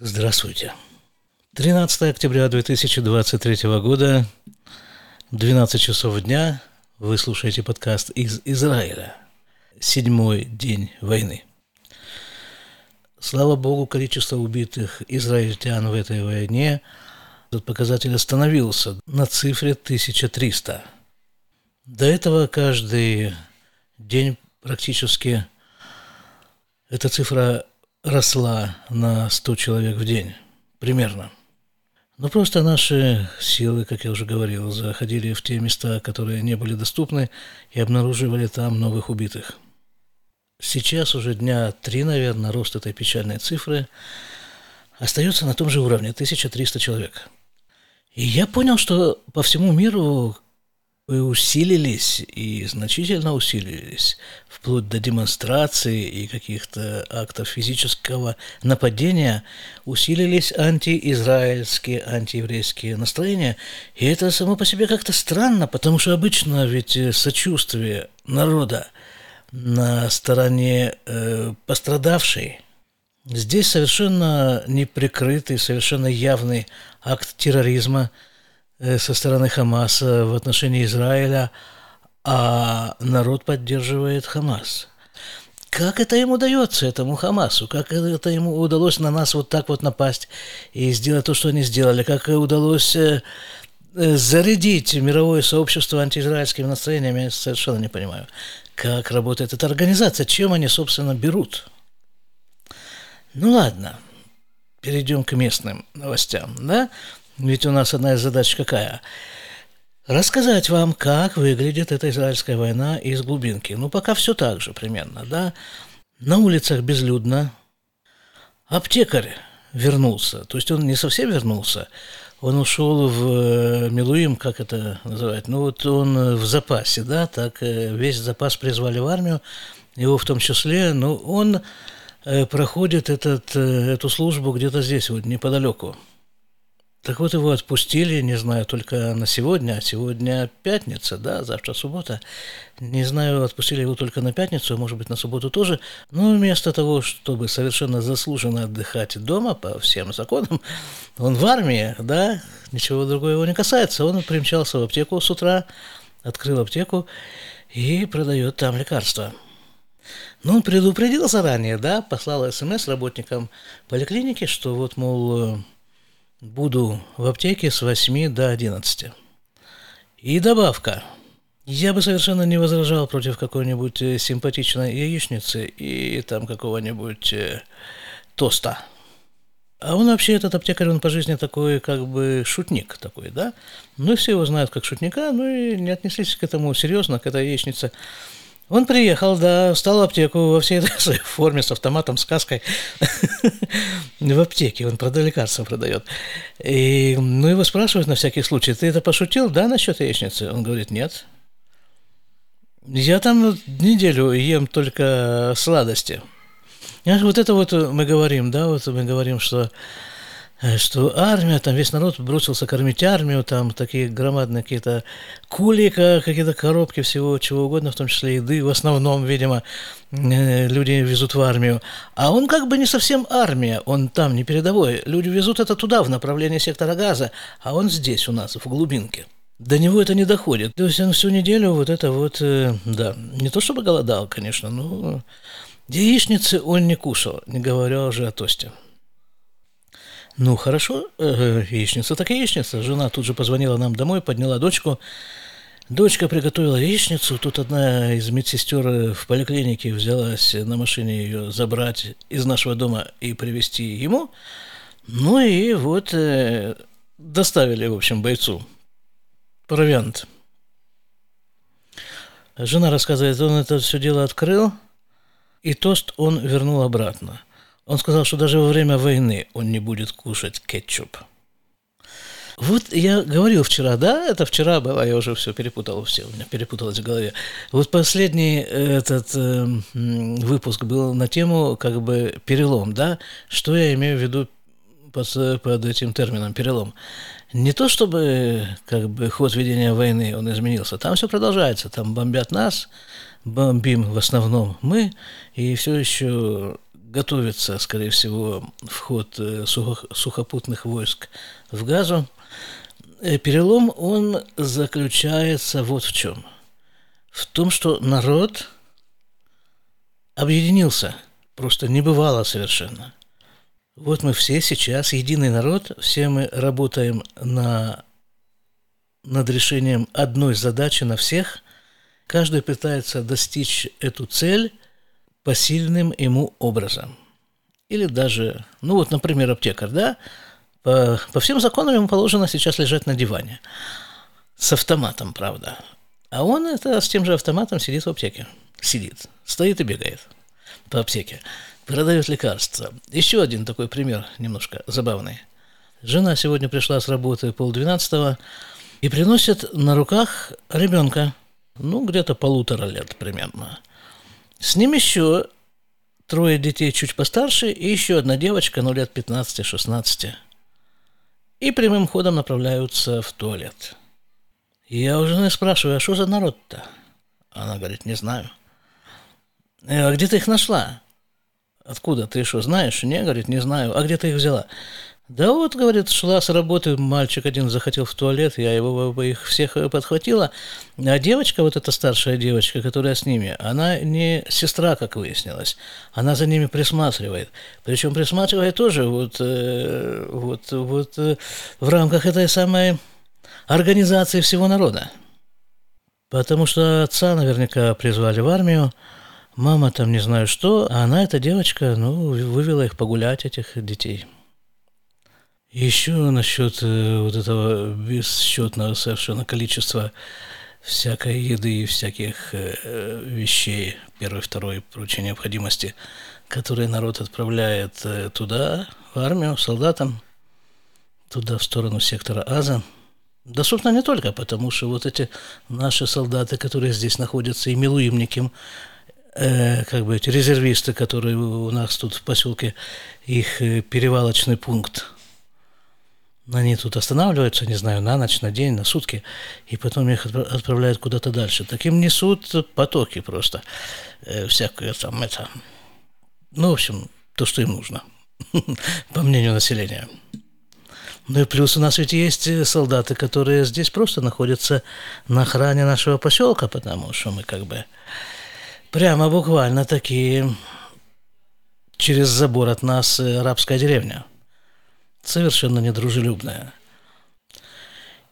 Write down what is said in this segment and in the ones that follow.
Здравствуйте. 13 октября 2023 года, 12 часов дня, вы слушаете подкаст из Израиля. Седьмой день войны. Слава Богу, количество убитых израильтян в этой войне, этот показатель остановился на цифре 1300. До этого каждый день практически эта цифра росла на 100 человек в день, примерно. Но просто наши силы, как я уже говорил, заходили в те места, которые не были доступны, и обнаруживали там новых убитых. Сейчас уже дня три, наверное, рост этой печальной цифры остается на том же уровне, 1300 человек. И я понял, что по всему миру усилились и значительно усилились, вплоть до демонстраций и каких-то актов физического нападения, усилились антиизраильские, антиеврейские настроения. И это само по себе как-то странно, потому что обычно ведь сочувствие народа на стороне э, пострадавшей. Здесь совершенно неприкрытый, совершенно явный акт терроризма – Э, со стороны Хамаса в отношении Израиля, а народ поддерживает Хамас. Как это ему дается, этому Хамасу? Как это ему удалось на нас вот так вот напасть и сделать то, что они сделали? Как удалось э, э, зарядить мировое сообщество антиизраильскими настроениями, я совершенно не понимаю. Как работает эта организация, чем они, собственно, берут? Ну ладно, перейдем к местным новостям, да? Ведь у нас одна из задач какая? Рассказать вам, как выглядит эта израильская война из глубинки. Ну, пока все так же примерно, да. На улицах безлюдно. Аптекарь вернулся. То есть он не совсем вернулся, он ушел в э, Милуим, как это называют, ну вот он в запасе, да, так э, весь запас призвали в армию, его в том числе, но он э, проходит этот, эту службу где-то здесь, вот неподалеку. Так вот его отпустили, не знаю, только на сегодня, а сегодня пятница, да, завтра суббота. Не знаю, отпустили его только на пятницу, а может быть на субботу тоже. Но вместо того, чтобы совершенно заслуженно отдыхать дома по всем законам, он в армии, да, ничего другого его не касается. Он примчался в аптеку с утра, открыл аптеку и продает там лекарства. Но он предупредил заранее, да, послал смс работникам поликлиники, что вот, мол, Буду в аптеке с 8 до 11. И добавка. Я бы совершенно не возражал против какой-нибудь э, симпатичной яичницы и там какого-нибудь э, тоста. А он вообще, этот аптекарь, он по жизни такой, как бы, шутник такой, да? Ну, все его знают как шутника, ну и не отнеслись к этому серьезно, к этой яичнице. Он приехал, да, встал в аптеку во всей этой своей форме, с автоматом, с каской. в аптеке, он продает лекарства продает. И, ну, его спрашивают на всякий случай, ты это пошутил, да, насчет яичницы? Он говорит, нет. Я там неделю ем только сладости. Вот это вот мы говорим, да, вот мы говорим, что что армия, там весь народ бросился кормить армию, там такие громадные какие-то кули, какие-то коробки всего, чего угодно, в том числе еды, в основном, видимо, э, люди везут в армию. А он как бы не совсем армия, он там не передовой. Люди везут это туда, в направлении сектора газа, а он здесь у нас, в глубинке. До него это не доходит. То есть он всю неделю вот это вот, э, да, не то чтобы голодал, конечно, но яичницы он не кушал, не говоря уже о тосте. Ну, хорошо, э, яичница так яичница. Жена тут же позвонила нам домой, подняла дочку. Дочка приготовила яичницу. Тут одна из медсестер в поликлинике взялась на машине ее забрать из нашего дома и привезти ему. Ну и вот э, доставили, в общем, бойцу провиант. Жена рассказывает, он это все дело открыл, и тост он вернул обратно – он сказал, что даже во время войны он не будет кушать кетчуп. Вот я говорил вчера, да, это вчера было, я уже все перепутал, все у меня перепуталось в голове. Вот последний этот э, выпуск был на тему как бы перелом, да, что я имею в виду под, под этим термином перелом. Не то чтобы как бы ход ведения войны он изменился, там все продолжается, там бомбят нас, бомбим в основном мы, и все еще готовится, скорее всего, вход э, сухопутных войск в Газу. Э, перелом, он заключается вот в чем. В том, что народ объединился. Просто не бывало совершенно. Вот мы все сейчас, единый народ, все мы работаем на, над решением одной задачи на всех. Каждый пытается достичь эту цель посильным ему образом. Или даже, ну вот, например, аптекарь, да, по, по всем законам ему положено сейчас лежать на диване. С автоматом, правда. А он это с тем же автоматом сидит в аптеке. Сидит. Стоит и бегает по аптеке. Продает лекарства. Еще один такой пример, немножко забавный. Жена сегодня пришла с работы полдвенадцатого и приносит на руках ребенка, ну, где-то полутора лет примерно. С ним еще трое детей чуть постарше и еще одна девочка, ну, лет 15-16. И прямым ходом направляются в туалет. Я у жены спрашиваю, а что за народ-то? Она говорит, не знаю. «Э, а где ты их нашла? Откуда? Ты что, знаешь? Не, говорит, не знаю. А где ты их взяла? Да вот, говорит, шла с работы, мальчик один захотел в туалет, я его их всех подхватила. А девочка, вот эта старшая девочка, которая с ними, она не сестра, как выяснилось. Она за ними присматривает. Причем присматривает тоже вот, э, вот, вот э, в рамках этой самой организации всего народа. Потому что отца наверняка призвали в армию, мама там не знаю что, а она, эта девочка, ну, вывела их погулять, этих детей. Еще насчет э, вот этого бесчетного совершенно количества всякой еды и всяких э, вещей, первой, второй, прочей необходимости, которые народ отправляет э, туда, в армию, солдатам, туда, в сторону сектора Аза. Да, собственно, не только, потому что вот эти наши солдаты, которые здесь находятся, и милуимники, э, как бы эти резервисты, которые у нас тут в поселке, их э, перевалочный пункт – они тут останавливаются, не знаю, на ночь, на день, на сутки, и потом их отправляют куда-то дальше. Таким несут потоки просто, э, всякое там, это, ну, в общем, то, что им нужно, по мнению населения. Ну и плюс у нас ведь есть солдаты, которые здесь просто находятся на охране нашего поселка, потому что мы как бы прямо буквально такие через забор от нас э, арабская деревня – совершенно недружелюбная.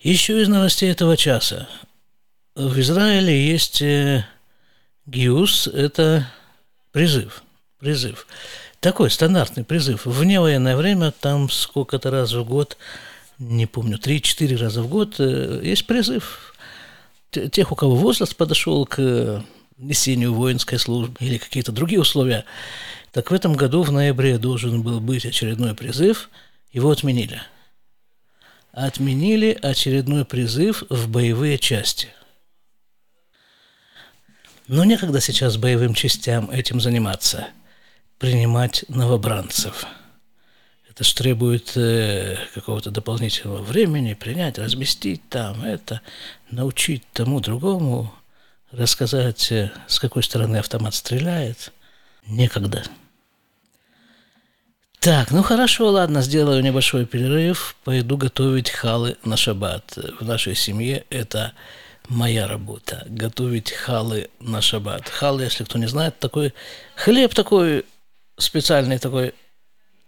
Еще из новостей этого часа. В Израиле есть э, гиус, это призыв, призыв. Такой стандартный призыв. В невоенное время, там сколько-то раз в год, не помню, 3-4 раза в год, э, есть призыв. Тех, у кого возраст подошел к несению воинской службы или какие-то другие условия. Так в этом году в ноябре должен был быть очередной призыв – его отменили. Отменили очередной призыв в боевые части. Но некогда сейчас боевым частям этим заниматься, принимать новобранцев. Это ж требует э, какого-то дополнительного времени, принять, разместить там это, научить тому другому, рассказать, э, с какой стороны автомат стреляет. Некогда. Так, ну хорошо, ладно, сделаю небольшой перерыв, пойду готовить халы на шаббат. В нашей семье это моя работа, готовить халы на шаббат. Халы, если кто не знает, такой хлеб такой специальный, такой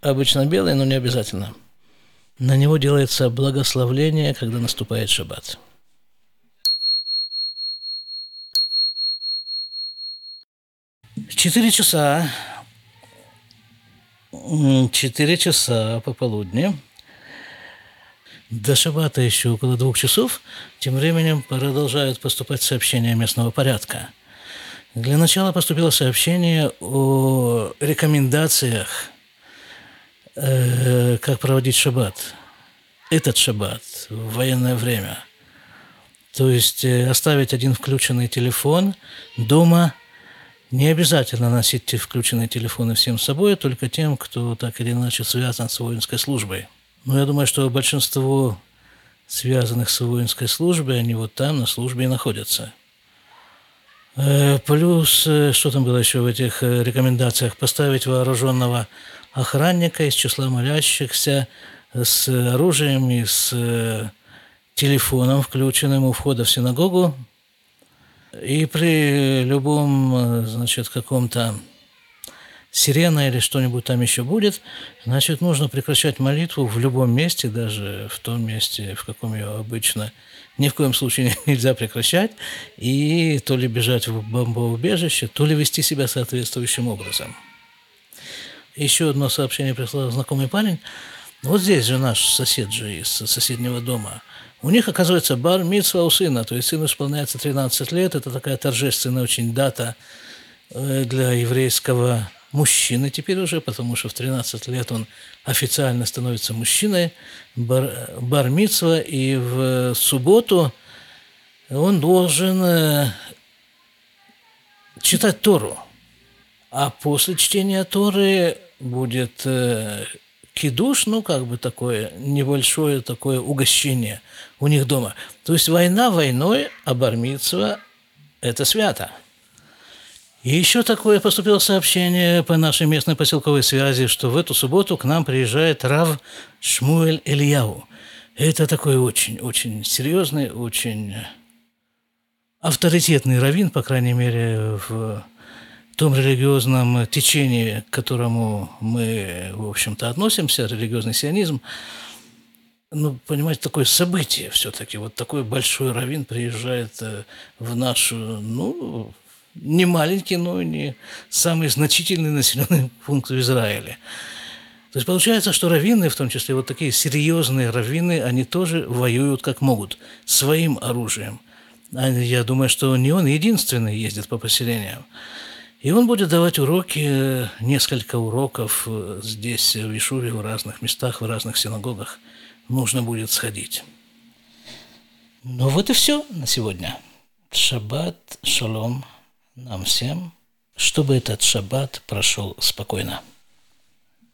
обычно белый, но не обязательно. На него делается благословление, когда наступает шаббат. Четыре часа 4 часа пополудни. До шабата еще около двух часов. Тем временем продолжают поступать сообщения местного порядка. Для начала поступило сообщение о рекомендациях, э, как проводить шаббат. Этот шаббат в военное время. То есть э, оставить один включенный телефон дома – не обязательно носить включенные телефоны всем с собой, а только тем, кто так или иначе связан с воинской службой. Но я думаю, что большинство связанных с воинской службой, они вот там на службе и находятся. Э, плюс, э, что там было еще в этих рекомендациях, поставить вооруженного охранника из числа молящихся с оружием и с телефоном, включенным у входа в синагогу. И при любом, значит, каком-то сирена или что-нибудь там еще будет, значит, нужно прекращать молитву в любом месте, даже в том месте, в каком ее обычно ни в коем случае нельзя прекращать, и то ли бежать в бомбоубежище, то ли вести себя соответствующим образом. Еще одно сообщение прислал знакомый парень. Вот здесь же наш сосед же из соседнего дома. У них, оказывается, бар митсва у сына, то есть сыну исполняется 13 лет. Это такая торжественная очень дата э, для еврейского мужчины теперь уже, потому что в 13 лет он официально становится мужчиной, бар, бар и в субботу он должен э, читать Тору. А после чтения Торы будет э, кидуш, ну, как бы такое небольшое такое угощение у них дома. То есть война войной, а бармитсва – это свято. И еще такое поступило сообщение по нашей местной поселковой связи, что в эту субботу к нам приезжает Рав Шмуэль Ильяу. Это такой очень-очень серьезный, очень авторитетный раввин, по крайней мере, в том религиозном течении, к которому мы, в общем-то, относимся, религиозный сионизм, ну, понимаете, такое событие все-таки. Вот такой большой раввин приезжает э, в нашу, ну, не маленький, но не самый значительный населенный пункт в Израиле. То есть получается, что раввины, в том числе вот такие серьезные раввины, они тоже воюют как могут, своим оружием. А я думаю, что не он единственный ездит по поселениям. И он будет давать уроки, несколько уроков здесь, в Ишуре, в разных местах, в разных синагогах. Нужно будет сходить. Ну вот и все на сегодня. Шаббат, шалом нам всем, чтобы этот шаббат прошел спокойно.